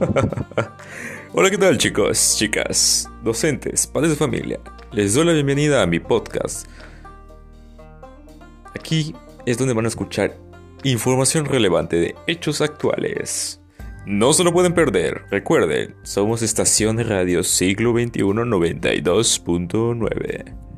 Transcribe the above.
Hola, ¿qué tal chicos, chicas, docentes, padres de familia? Les doy la bienvenida a mi podcast. Aquí es donde van a escuchar información relevante de hechos actuales. No se lo pueden perder. Recuerden, somos estación de radio siglo XXI 92.9.